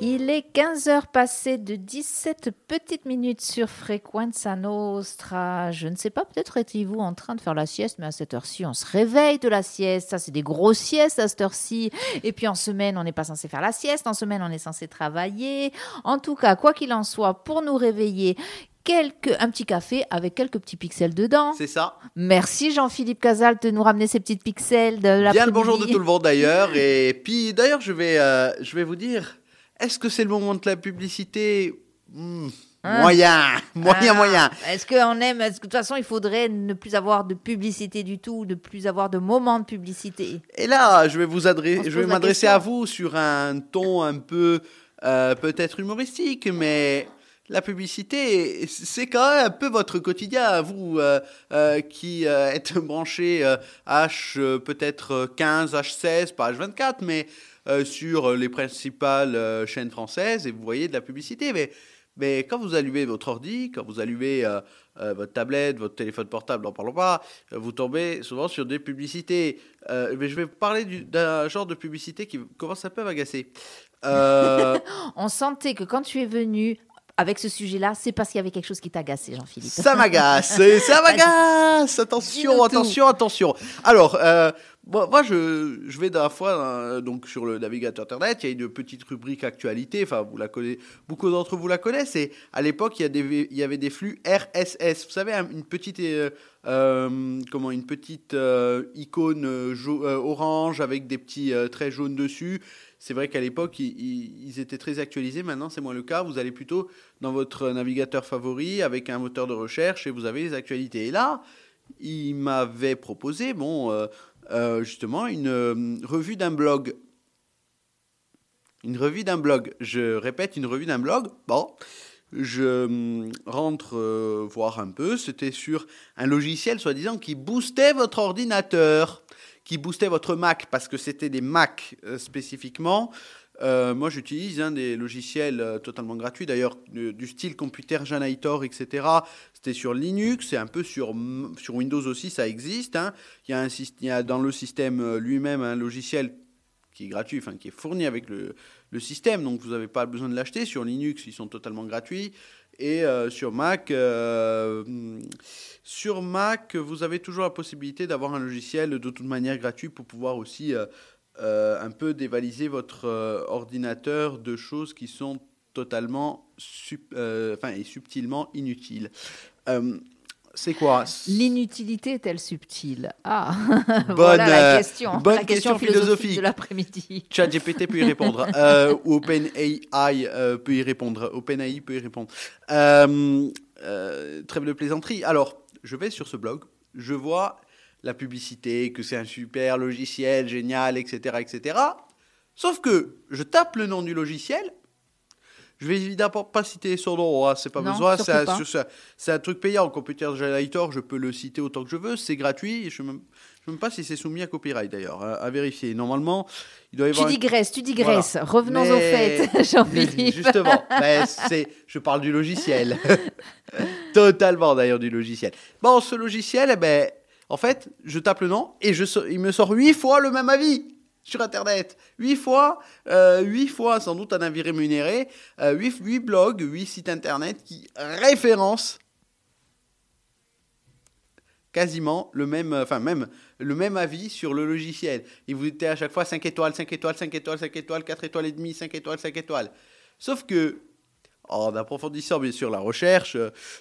Il est 15 heures passées de 17 petites minutes sur Frequenza Nostra. Je ne sais pas, peut-être étiez-vous en train de faire la sieste, mais à cette heure-ci, on se réveille de la sieste. Ça, c'est des grosses siestes à cette heure-ci. Et puis en semaine, on n'est pas censé faire la sieste. En semaine, on est censé travailler. En tout cas, quoi qu'il en soit, pour nous réveiller, quelques, un petit café avec quelques petits pixels dedans. C'est ça. Merci Jean-Philippe Casal de nous ramener ces petites pixels de la Bien le bonjour de tout le monde d'ailleurs. Et puis d'ailleurs, je vais, euh, je vais vous dire, est-ce que c'est le moment de la publicité? Hmm, Hein Moyen, moyen, Ah, moyen. Est-ce qu'on aime est-ce que, De toute façon, il faudrait ne plus avoir de publicité du tout, ne plus avoir de moment de publicité? Et là, je vais vous adresser, se je vais m'adresser à vous sur un ton un peu euh, peut-être humoristique, mais la publicité, c'est quand même un peu votre quotidien, vous euh, euh, qui euh, êtes branché H peut-être 15, H16, pas H24, mais sur les principales chaînes françaises et vous voyez de la publicité. Mais, quand vous allumez votre ordi, quand vous allumez votre tablette, votre téléphone portable, n'en parlons pas, vous tombez souvent sur des publicités. Mais je vais parler du- d'un genre de publicité qui commence un peu à m'agacer. On sentait que quand tu es venu avec ce sujet-là, c'est parce qu'il y avait quelque chose qui t'agaçait, Jean-Philippe. ça m'agace, ça m'agace. Attention, attention, attention. Alors, euh, moi, moi, je, je vais d'un fois euh, donc sur le navigateur internet. Il y a une petite rubrique actualité. Enfin, vous la connaissez, beaucoup d'entre vous la connaissent. Et à l'époque, il y, il avait des flux RSS. Vous savez, un- une petite, euh, euh, comment, une petite icône orange avec des petits traits jaunes dessus. C'est vrai qu'à l'époque, ils, étaient très actualisés. Maintenant, c'est moins le cas. Vous allez plutôt dans votre navigateur favori avec un moteur de recherche et vous avez les actualités. Et là, il m'avait proposé, bon, euh, euh, justement, une euh, revue d'un blog. Une revue d'un blog. Je répète, une revue d'un blog. Bon, je hum, rentre voir un peu. C'était sur un logiciel, soi-disant, qui boostait votre ordinateur, qui boostait votre Mac, parce que c'était des Mac euh, spécifiquement. Euh, moi, j'utilise hein, des logiciels euh, totalement gratuits, d'ailleurs, du, style Computer Generator, etc. C'était sur Linux, c'est un peu sur, sur Windows aussi, ça existe. hein. Il, y a y a dans le système lui-même un logiciel qui est gratuit, qui est fourni avec le, le système, donc vous n'avez pas besoin de l'acheter. Sur Linux, ils sont totalement gratuits. Et euh, sur Mac, euh, sur Mac, vous avez toujours la possibilité d'avoir un logiciel de toute manière gratuit pour pouvoir aussi euh, un peu dévaliser votre ordinateur de choses qui sont totalement enfin, et subtilement inutiles. Euh, c'est quoi L'inutilité est-elle subtile? Ah, Bonne, voilà la euh, question. bonne la question, question philosophique philosophique. de l'après-midi. ChatGPT peut y répondre. euh, ou OpenAI euh, peut y répondre. OpenAI peut y répondre. Euh, euh, trêve de plaisanterie. Alors, je vais sur ce blog, je vois la publicité, que c'est un super logiciel, génial, etc., etc. Sauf que je tape le nom du logiciel. Je vais évidemment pas citer son nom, hein, c'est pas Non, besoin. C'est un, un truc payant. Computer Generator, je peux le citer autant que je veux. C'est gratuit. Je ne sais même, pas si c'est soumis à copyright d'ailleurs, hein, à vérifier. Normalement, il doit y Tu avoir. un- digresses, tu digresses. Revenons au Mais- fait, Jean-Philippe. Justement, ben, je parle du logiciel. Totalement d'ailleurs du logiciel. Bon, ce logiciel, eh ben, en fait, je tape le nom et je, il me sort huit fois le même avis sur Internet. Huit fois, euh, huit fois sans doute un avis rémunéré, euh, huit, huit blogs, huit sites Internet qui référencent quasiment le même, euh, enfin même le même avis sur le logiciel. Il vous était à chaque fois 5 étoiles, 5 étoiles, 5 étoiles, 5 étoiles, 4 étoiles et demie, 5 étoiles, 5 étoiles. Sauf que, en approfondissant bien sûr la recherche,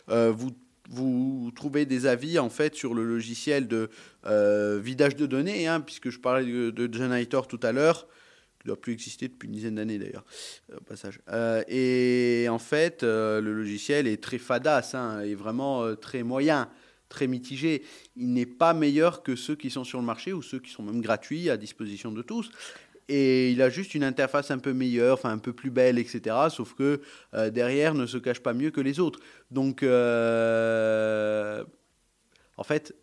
euh, vous, vous trouvez des avis en fait sur le logiciel de euh, vidage de données, hein, puisque je parlais de, de Generator tout à l'heure, qui ne doit plus exister depuis une dizaine d'années d'ailleurs, au passage. Euh, et en fait, euh, le logiciel est très fadasse, hein, est vraiment euh, très moyen très mitigé. Il n'est pas meilleur que ceux qui sont sur le marché ou ceux qui sont même gratuits à disposition de tous. Et il a juste une interface un peu meilleure, enfin un peu plus belle, etc. Sauf que euh, derrière ne se cache pas mieux que les autres. Donc, euh, en fait,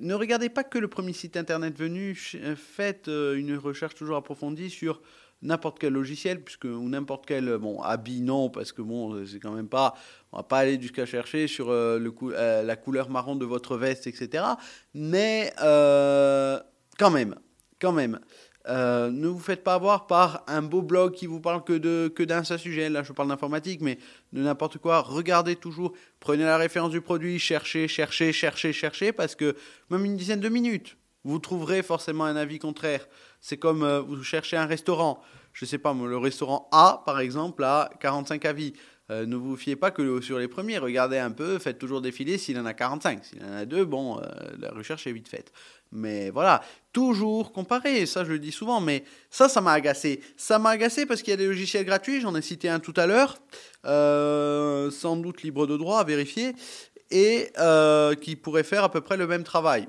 ne regardez pas que le premier site internet venu. Faites euh, une recherche toujours approfondie sur n'importe quel logiciel, puisque ou n'importe quel bon habit non, parce que bon, c'est quand même pas, on va pas aller jusqu'à chercher sur euh, le euh, la couleur marron de votre veste, etc. Mais euh, quand même, quand même. Ne vous faites pas avoir par un beau blog qui vous parle que de que d'un seul sujet. Là, je parle d'informatique, mais de n'importe quoi. Regardez toujours, prenez la référence du produit, cherchez, cherchez, cherchez, cherchez, parce que même une dizaine de minutes, vous trouverez forcément un avis contraire. C'est comme euh, vous cherchez un restaurant. Je sais pas, le restaurant A, par exemple, a 45 avis. Euh, ne vous fiez pas que sur les premiers. Regardez un peu, faites toujours défiler s'il en a 45. S'il en a deux, bon, euh, la recherche est vite faite. Mais voilà, toujours comparer. Ça, je le dis souvent, mais ça, ça m'a agacé. Ça m'a agacé parce qu'il y a des logiciels gratuits. J'en ai cité un tout à l'heure, sans doute libre de droit à vérifier, et qui pourrait faire à peu près le même travail.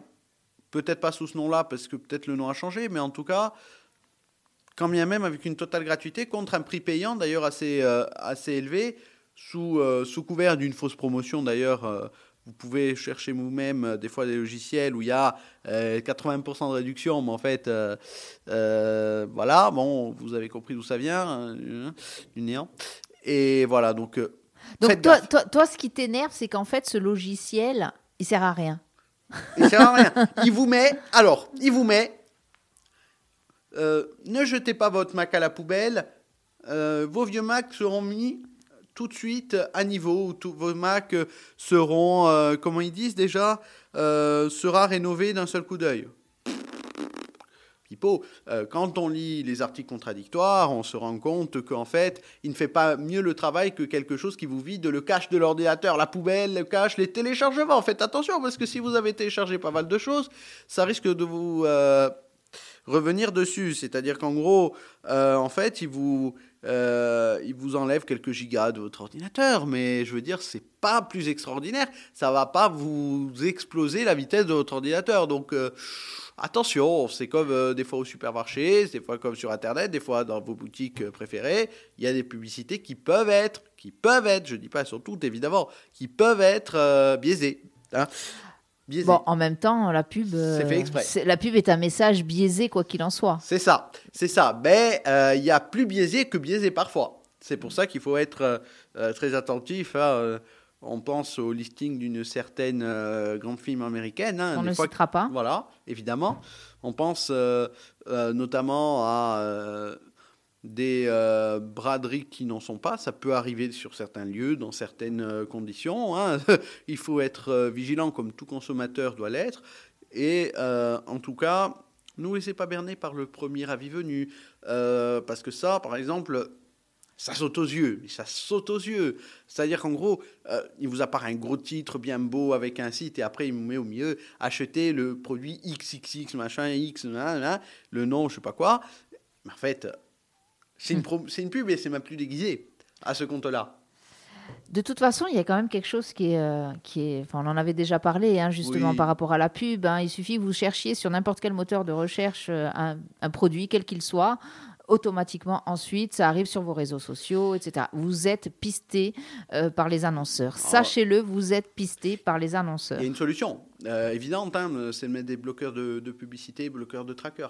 Peut-être pas sous ce nom-là, parce que peut-être le nom a changé, mais en tout cas, quand bien même avec une totale gratuité, contre un prix payant d'ailleurs assez, euh, assez élevé, sous, euh, sous couvert d'une fausse promotion d'ailleurs. Euh, vous pouvez chercher vous-même des fois des logiciels où il y a 80% de réduction, mais en fait, voilà, bon, vous avez compris d'où ça vient, hein, du néant. Et voilà, donc. donc toi, toi, toi, ce qui t'énerve, c'est qu'en fait, ce logiciel, il sert à rien. Il sert à rien. Il vous met, alors, il vous met, euh, ne jetez pas votre Mac à la poubelle, euh, vos vieux Mac seront mis tout de suite à niveau, tous vos Mac seront, euh, comment ils disent déjà, sera rénové d'un seul coup d'œil. Pipo, quand on lit les articles contradictoires, on se rend compte qu'en fait, il ne fait pas mieux le travail que quelque chose qui vous vide le cache de l'ordinateur, la poubelle, le cache, les téléchargements. Faites attention, parce que si vous avez téléchargé pas mal de choses, ça risque de vous revenir dessus. C'est-à-dire qu'en gros, euh, en fait, il vous, il vous enlève quelques gigas de votre ordinateur, mais je veux dire, c'est pas plus extraordinaire. Ça va pas vous exploser la vitesse de votre ordinateur. Donc Attention, c'est comme euh, des fois au supermarché, des fois comme sur Internet, des fois dans vos boutiques euh, préférées, il y a des publicités qui peuvent être, qui peuvent être, je dis pas sur toutes évidemment, qui peuvent être euh, biaisées. Hein. Bon, en même temps, la pub, fait la pub est un message biaisé quoi qu'il en soit. C'est ça, c'est ça. Mais il y a plus biaisé que biaisé parfois. C'est pour ça qu'il faut être très attentif à on pense au listing d'une certaine euh, grande film américaine. Hein, on ne citera pas. Voilà, évidemment. On pense euh, euh, notamment à des braderies qui n'en sont pas. Ça peut arriver sur certains lieux, dans certaines conditions. Hein. Il faut être vigilant comme tout consommateur doit l'être. Et en tout cas, ne vous laissez pas berner par le premier avis venu. parce que ça, par exemple, ça saute aux yeux, ça saute aux yeux. C'est-à-dire qu'en gros, euh, il vous apparaît un gros titre bien beau avec un site et après il vous met au milieu acheter le produit XXX machin X, le nom, je sais pas quoi. En fait, c'est une, une pub et c'est même plus déguisé à ce compte-là. De toute façon, il y a quand même quelque chose qui est, euh, qui est enfin, on en avait déjà parlé, hein, justement par rapport à la pub. Hein. il suffit que vous cherchiez sur n'importe quel moteur de recherche euh, un, un, produit, quel qu'il soit, automatiquement ensuite, ça arrive sur vos réseaux sociaux, etc. Vous êtes pisté euh, par les annonceurs. Ah. Sachez-le, vous êtes pisté par les annonceurs. Il y a une solution euh, évidente, hein, c'est de mettre des bloqueurs de, publicité, bloqueurs de tracker.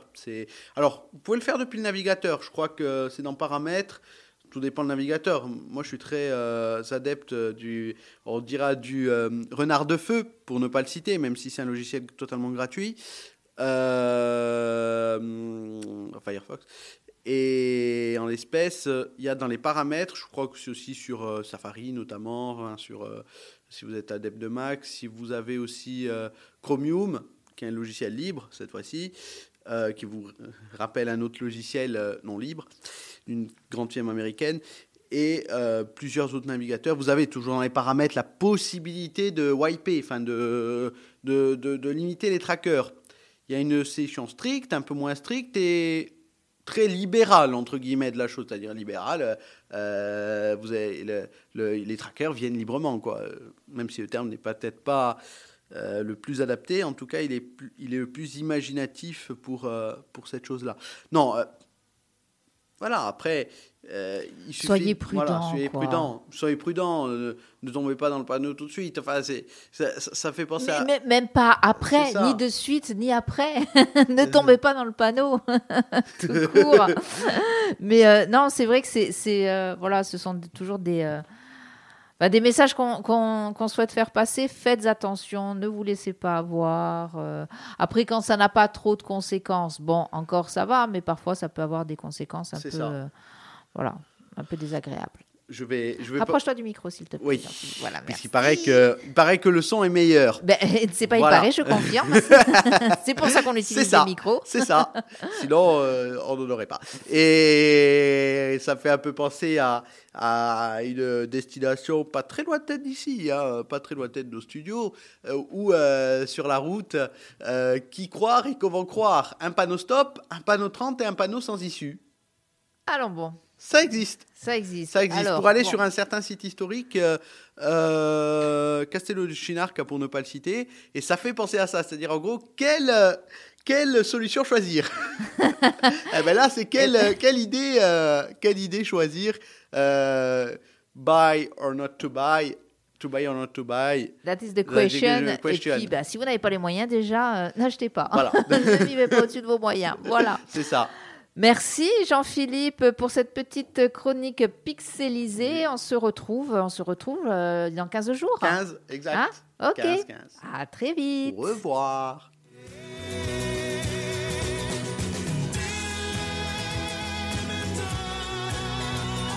Alors, vous pouvez le faire depuis le navigateur. Je crois que c'est dans Paramètres tout dépend du navigateur. Moi, je suis très euh, adepte du, on dira du renard de feu, pour ne pas le citer, même si c'est un logiciel totalement gratuit. Firefox. Et en l'espèce, il y a dans les paramètres, je crois que c'est aussi sur euh, Safari notamment, hein, euh, si vous êtes adepte de Mac, si vous avez aussi euh, Chromium, qui est un logiciel libre cette fois-ci, qui vous rappelle un autre logiciel non libre, d'une grande firme américaine, et plusieurs autres navigateurs. Vous avez toujours dans les paramètres la possibilité de wiper, enfin de, de, de, limiter les trackers. Il y a une session stricte, un peu moins stricte, et très libéral entre guillemets de la chose, c'est-à-dire libéral. Euh, vous avez les trackers viennent librement, quoi. Même si le terme n'est peut-être pas euh, le plus adapté, en tout cas, il est, le plus imaginatif pour, euh, pour cette chose-là. Non, voilà. Après, euh, il suffit- Soyez voilà, prudent, soyez prudent, soyez prudent, euh, ne tombez pas dans le panneau tout de suite. Enfin, c'est, ça, ça- fait penser Mais, à. mais- même pas après, ni de suite, ni après. ne tombez pas dans le panneau, tout court. Mais euh, non, c'est vrai que c'est, euh, voilà, ce sont toujours des, euh, bah, des messages qu'on, souhaite faire passer. Faites attention, ne vous laissez pas avoir. euh. Après, quand ça n'a pas trop de conséquences, bon, encore ça va, mais parfois ça peut avoir des conséquences un peu, euh, voilà, un peu désagréables. Je vais, je vais pas- Rapproche-toi du micro, s'il te plaît. Oui. Voilà, merci. Puisqu'il paraît que, il paraît que le son est meilleur. Ben, c'est pas il Voilà. paraît, je confirme. c'est pour ça qu'on utilise ça. des micros. C'est ça. Sinon, euh, on n'en aurait pas. Et ça fait un peu penser à, à une destination pas très lointaine d'ici, hein, pas très lointaine de nos studios, euh, où euh, sur la route, qui croire et comment croire? Un panneau stop, un panneau 30 et un panneau sans issue. Alors bon, Ça existe. ça existe. Ça existe. Alors, pour aller bon. sur un certain site historique, euh, euh, Castello de Chinarca pour ne pas le citer, et ça fait penser à ça. C'est-à-dire, en gros, quelle, quelle solution choisir? Eh ben là, c'est quelle, quelle, idée, euh, quelle idée choisir euh, Buy or not to buy To buy or not to buy That is the question. Et puis, bah, si vous n'avez pas les moyens, déjà, n'achetez pas. Voilà. ne vivez pas au-dessus de vos moyens. Voilà. C'est ça. Merci Jean-Philippe pour cette petite chronique pixelisée. On se retrouve, on se retrouve euh, dans 15 jours. 15, exact. Hein? Ok. 15, 15. À très vite. Au revoir.